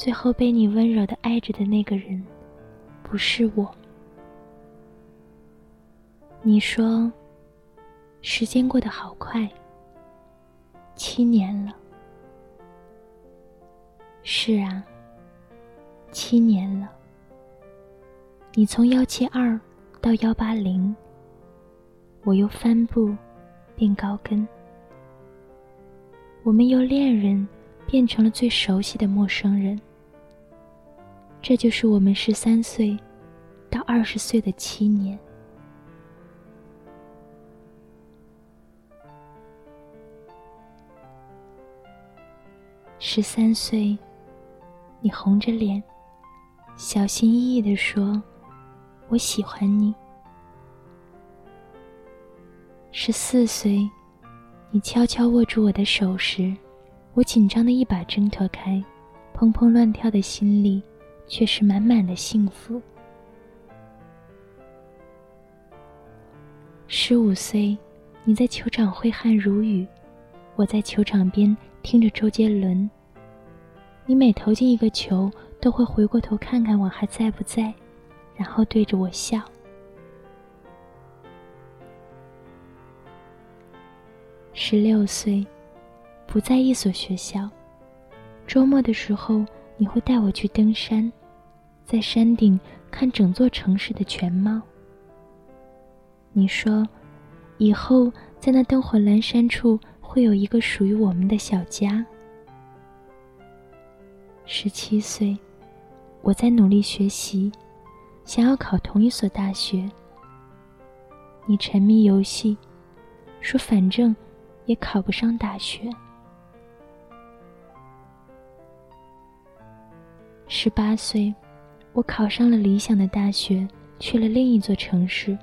最后被你温柔的爱着的那个人，不是我。你说，时间过得好快，七年了。是啊，七年了。你从幺七二到幺八零，我又帆布变高跟，我们由恋人变成了最熟悉的陌生人。这就是我们十三岁到二十岁的七年。十三岁，你红着脸，小心翼翼的说：“我喜欢你。”十四岁，你悄悄握住我的手时，我紧张的一把挣脱开，砰砰乱跳的心里。却是满满的幸福。十五岁，你在球场挥汗如雨，我在球场边听着周杰伦。你每投进一个球，都会回过头看看我还在不在，然后对着我笑。十六岁，不在一所学校，周末的时候你会带我去登山。在山顶看整座城市的全貌。你说，以后在那灯火阑珊处会有一个属于我们的小家。十七岁，我在努力学习，想要考同一所大学。你沉迷游戏，说反正也考不上大学。十八岁。我考上了理想的大学，去了另一座城市。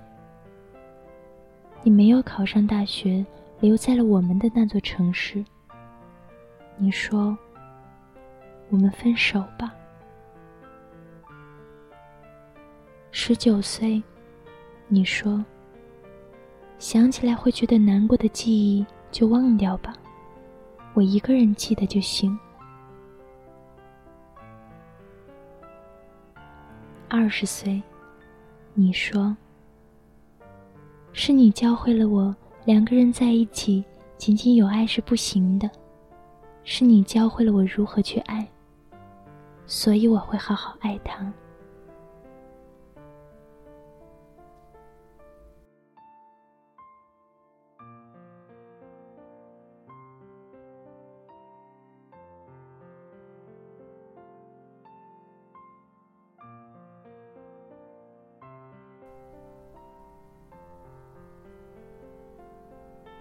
你没有考上大学，留在了我们的那座城市。你说：“我们分手吧。”十九岁，你说：“想起来会觉得难过的记忆就忘掉吧，我一个人记得就行。”二十岁，你说，是你教会了我，两个人在一起，仅仅有爱是不行的，是你教会了我如何去爱，所以我会好好爱他。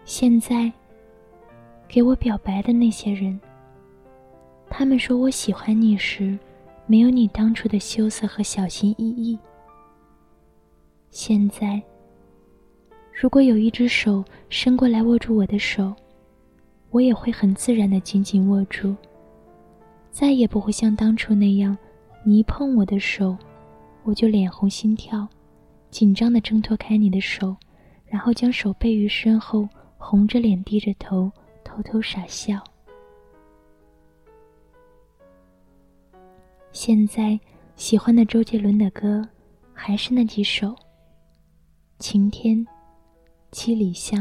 现在，给我表白的那些人，他们说我喜欢你时，没有你当初的羞涩和小心翼翼。现在，如果有一只手伸过来握住我的手，我也会很自然的紧紧握住，再也不会像当初那样，你一碰我的手，我就脸红心跳，紧张的挣脱开你的手，然后将手背于身后。红着脸，低着头，偷偷傻笑。现在喜欢的周杰伦的歌，还是那几首，《晴天》《七里香》。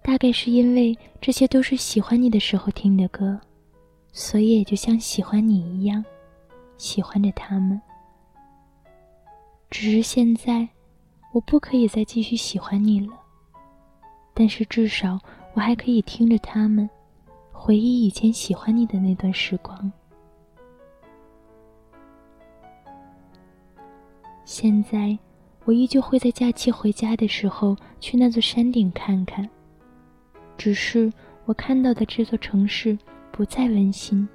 大概是因为这些都是喜欢你的时候听的歌，所以也就像喜欢你一样，喜欢着他们。只是现在，我不可以再继续喜欢你了。但是至少我还可以听着他们，回忆以前喜欢你的那段时光。现在我依旧会在假期回家的时候去那座山顶看看，只是我看到的这座城市不再温馨，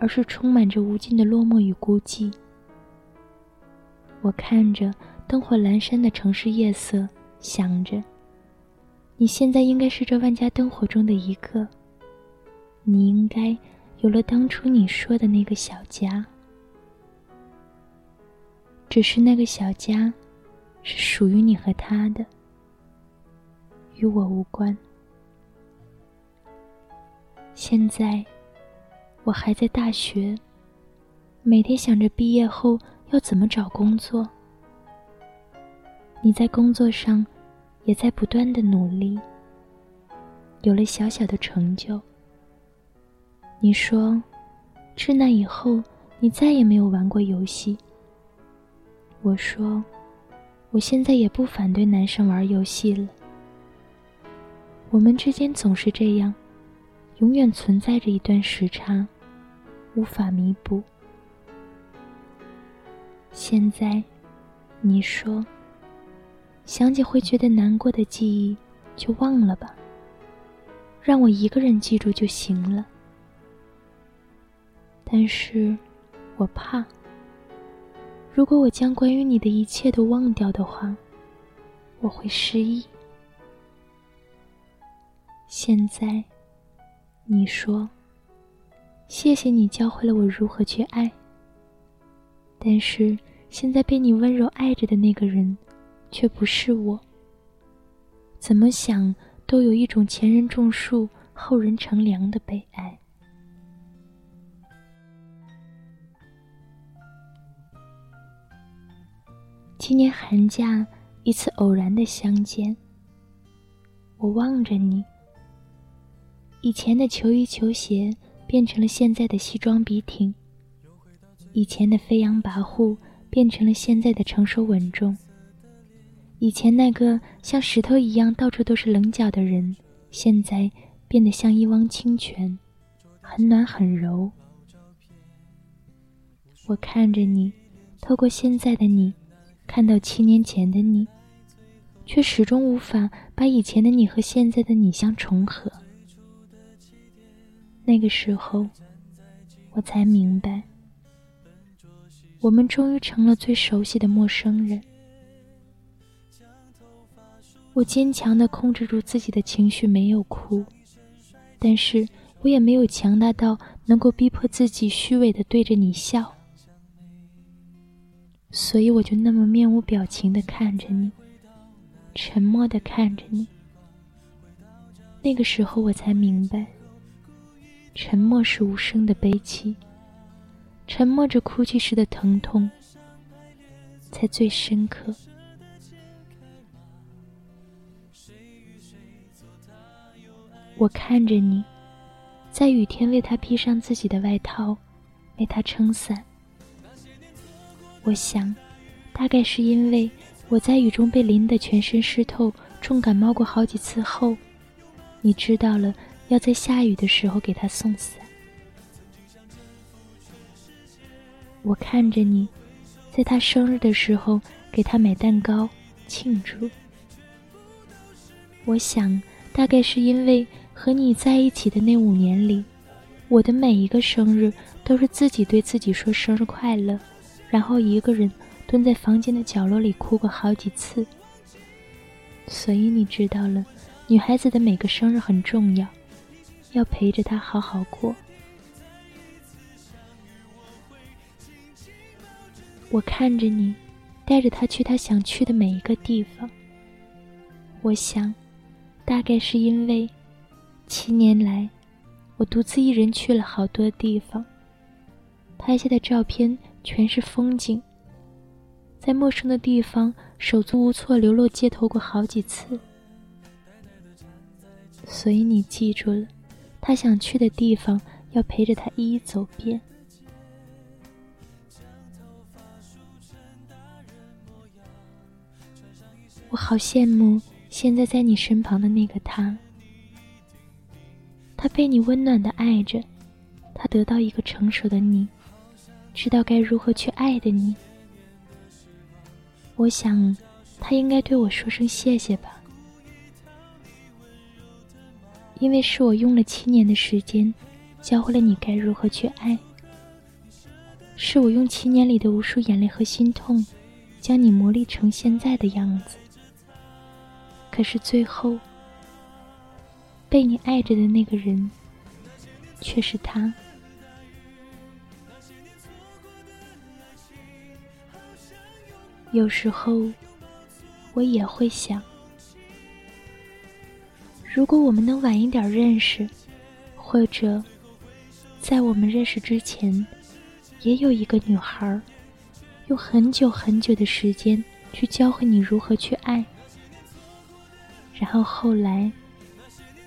而是充满着无尽的落寞与孤寂。我看着灯火阑珊的城市夜色，想着，你现在应该是这万家灯火中的一个。你应该有了当初你说的那个小家，只是那个小家，是属于你和他的，与我无关。现在，我还在大学，每天想着毕业后要怎么找工作。你在工作上，也在不断的努力，有了小小的成就。你说，自那以后，你再也没有玩过游戏。我说，我现在也不反对男生玩游戏了。我们之间总是这样。永远存在着一段时差，无法弥补。现在，你说，想起会觉得难过的记忆，就忘了吧，让我一个人记住就行了。但是，我怕，如果我将关于你的一切都忘掉的话，我会失忆。现在。你说：“谢谢你教会了我如何去爱。”但是现在被你温柔爱着的那个人，却不是我。怎么想都有一种前人种树，后人乘凉的悲哀。今年寒假一次偶然的相见，我望着你。以前的球衣球鞋变成了现在的西装笔挺，以前的飞扬跋扈变成了现在的成熟稳重，以前那个像石头一样到处都是棱角的人，现在变得像一汪清泉，很暖很柔。我看着你，透过现在的你，看到七年前的你，却始终无法把以前的你和现在的你相重合。那个时候，我才明白，我们终于成了最熟悉的陌生人。我坚强的控制住自己的情绪，没有哭，但是我也没有强大到能够逼迫自己虚伪的对着你笑。所以我就那么面无表情的看着你，沉默的看着你。那个时候，我才明白。沉默是无声的悲泣，沉默着哭泣时的疼痛，才最深刻。我看着你，在雨天为他披上自己的外套，为他撑伞。我想，大概是因为我在雨中被淋得全身湿透，重感冒过好几次后，你知道了。要在下雨的时候给他送伞。我看着你，在他生日的时候给他买蛋糕庆祝。我想，大概是因为和你在一起的那五年里，我的每一个生日都是自己对自己说生日快乐，然后一个人蹲在房间的角落里哭过好几次。所以你知道了，女孩子的每个生日很重要。要陪着他好好过。我看着你，带着他去他想去的每一个地方。我想，大概是因为七年来，我独自一人去了好多地方，拍下的照片全是风景。在陌生的地方手足无措流落街头过好几次，所以你记住了。他想去的地方，要陪着他一一走遍。我好羡慕现在在你身旁的那个他，他被你温暖的爱着，他得到一个成熟的你，知道该如何去爱的你。我想，他应该对我说声谢谢吧。因为是我用了七年的时间，教会了你该如何去爱，是我用七年里的无数眼泪和心痛，将你磨砺成现在的样子。可是最后，被你爱着的那个人，却是他。有时候，我也会想，如果我们能晚一点认识，或者在我们认识之前，也有一个女孩，用很久很久的时间去教会你如何去爱。然后后来，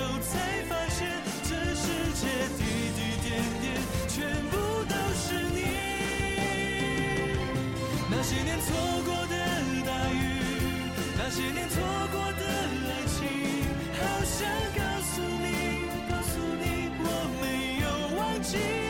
后才发现这世界滴滴点点全部都是你那些年错过的大雨那些年错过的爱情好想告诉你告诉你我没有忘记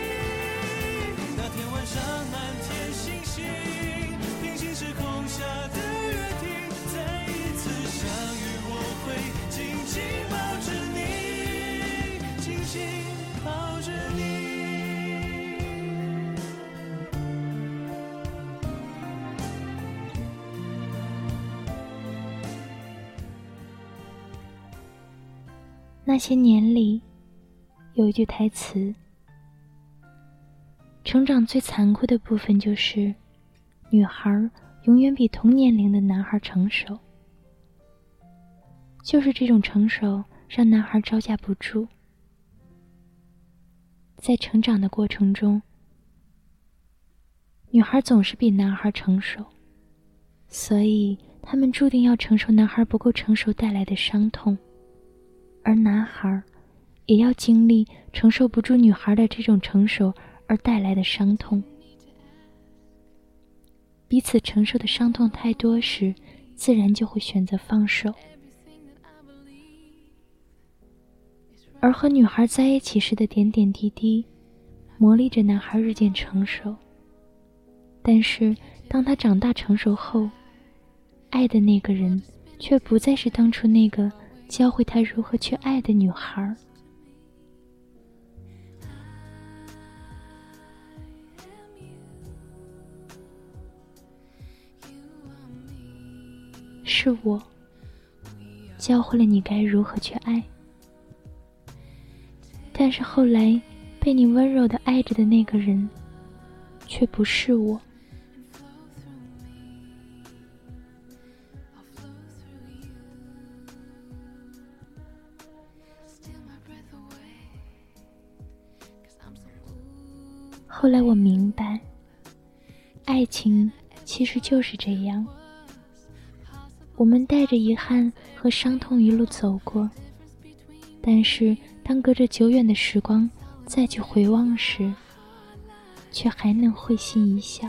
那些年里，有一句台词：“成长最残酷的部分就是，女孩永远比同年龄的男孩成熟。就是这种成熟，让男孩招架不住。在成长的过程中，女孩总是比男孩成熟，所以他们注定要承受男孩不够成熟带来的伤痛。”而男孩也要经历承受不住女孩的这种成熟而带来的伤痛。彼此承受的伤痛太多时，自然就会选择放手。而和女孩在一起时的点点滴滴，磨砺着男孩日渐成熟。但是，当他长大成熟后，爱的那个人却不再是当初那个。教会他如何去爱的女孩，是我教会了你该如何去爱。但是后来被你温柔的爱着的那个人，却不是我。后来我明白，爱情其实就是这样。我们带着遗憾和伤痛一路走过，但是当隔着久远的时光再去回望时，却还能会心一笑。